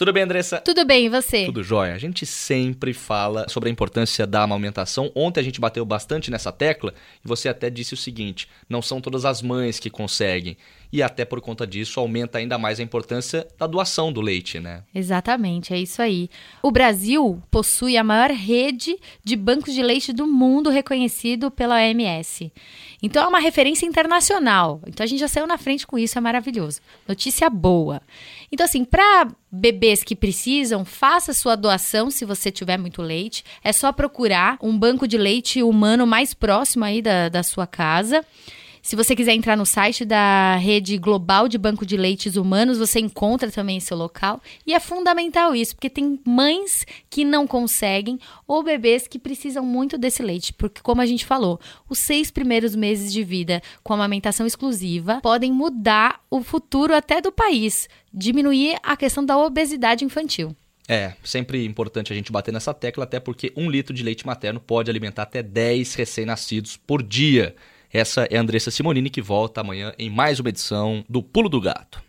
Tudo bem, Andressa? Tudo bem, e você? Tudo jóia. A gente sempre fala sobre a importância da amamentação. Ontem a gente bateu bastante nessa tecla e você até disse o seguinte: não são todas as mães que conseguem. E até por conta disso aumenta ainda mais a importância da doação do leite, né? Exatamente, é isso aí. O Brasil possui a maior rede de bancos de leite do mundo reconhecido pela OMS. Então é uma referência internacional. Então a gente já saiu na frente com isso, é maravilhoso. Notícia boa. Então, assim, para bebês que precisam, faça sua doação se você tiver muito leite. É só procurar um banco de leite humano mais próximo aí da, da sua casa. Se você quiser entrar no site da Rede Global de Banco de Leites Humanos, você encontra também esse local. E é fundamental isso, porque tem mães que não conseguem ou bebês que precisam muito desse leite. Porque, como a gente falou, os seis primeiros meses de vida com amamentação exclusiva podem mudar o futuro até do país, diminuir a questão da obesidade infantil. É, sempre importante a gente bater nessa tecla, até porque um litro de leite materno pode alimentar até 10 recém-nascidos por dia. Essa é a Andressa Simonini que volta amanhã em mais uma edição do Pulo do Gato.